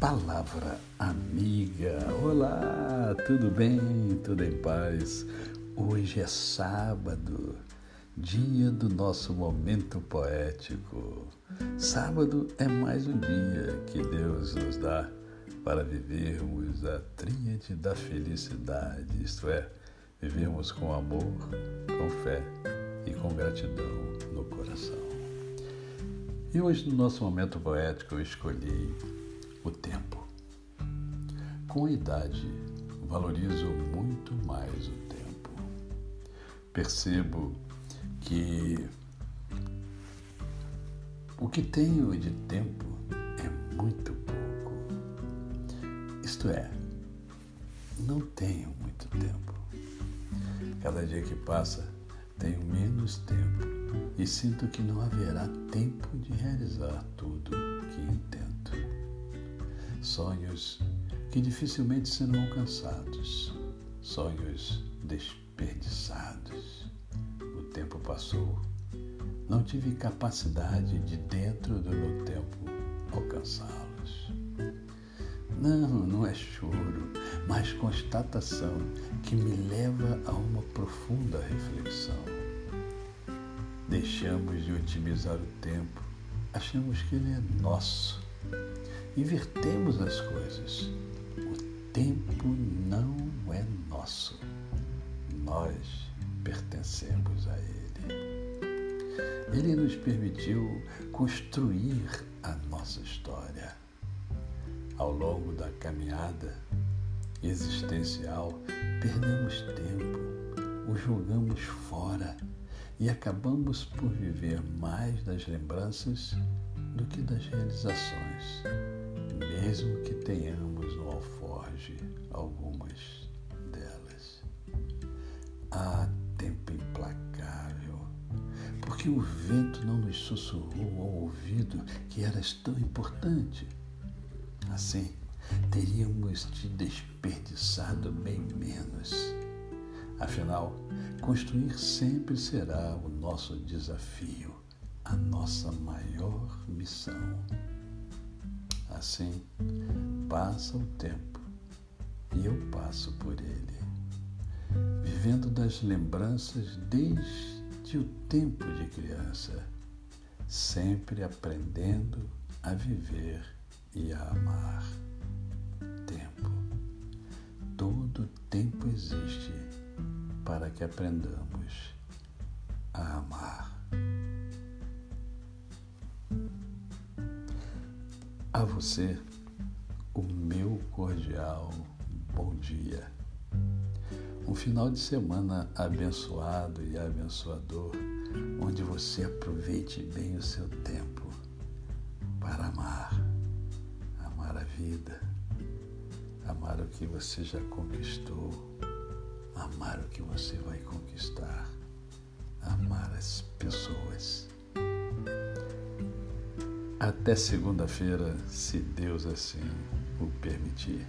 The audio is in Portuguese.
palavra amiga. Olá, tudo bem? Tudo em paz? Hoje é sábado, dia do nosso momento poético. Sábado é mais um dia que Deus nos dá para vivermos a tríade da felicidade, isto é, vivermos com amor, com fé e com gratidão no coração. E hoje, no nosso momento poético, eu escolhi o tempo. Com a idade, valorizo muito mais o tempo. Percebo que o que tenho de tempo é muito pouco. Isto é, não tenho muito tempo. Cada dia que passa, tenho menos tempo e sinto que não haverá tempo de realizar tudo que intento sonhos que dificilmente serão alcançados, sonhos desperdiçados. O tempo passou, não tive capacidade de, dentro do meu tempo, alcançá-los. Não, não é choro, mas constatação que me leva a uma profunda reflexão. Deixamos de otimizar o tempo, achamos que ele é nosso invertemos as coisas. O tempo não é nosso. Nós pertencemos a Ele. Ele nos permitiu construir a nossa história. Ao longo da caminhada existencial, perdemos tempo, o jogamos fora e acabamos por viver mais das lembranças do que das realizações, mesmo que tenhamos no alforge algumas delas. Há tempo implacável, porque o vento não nos sussurrou ao ouvido que eras tão importante. Assim, teríamos te desperdiçado bem menos. Afinal, construir sempre será o nosso desafio a nossa maior missão. Assim, passa o tempo e eu passo por ele, vivendo das lembranças desde o tempo de criança, sempre aprendendo a viver e a amar. Tempo. Todo tempo existe para que aprendamos a amar. A você, o meu cordial bom dia. Um final de semana abençoado e abençoador, onde você aproveite bem o seu tempo para amar, amar a vida, amar o que você já conquistou, amar o que você vai conquistar, amar as pessoas até segunda-feira, se Deus assim o permitir.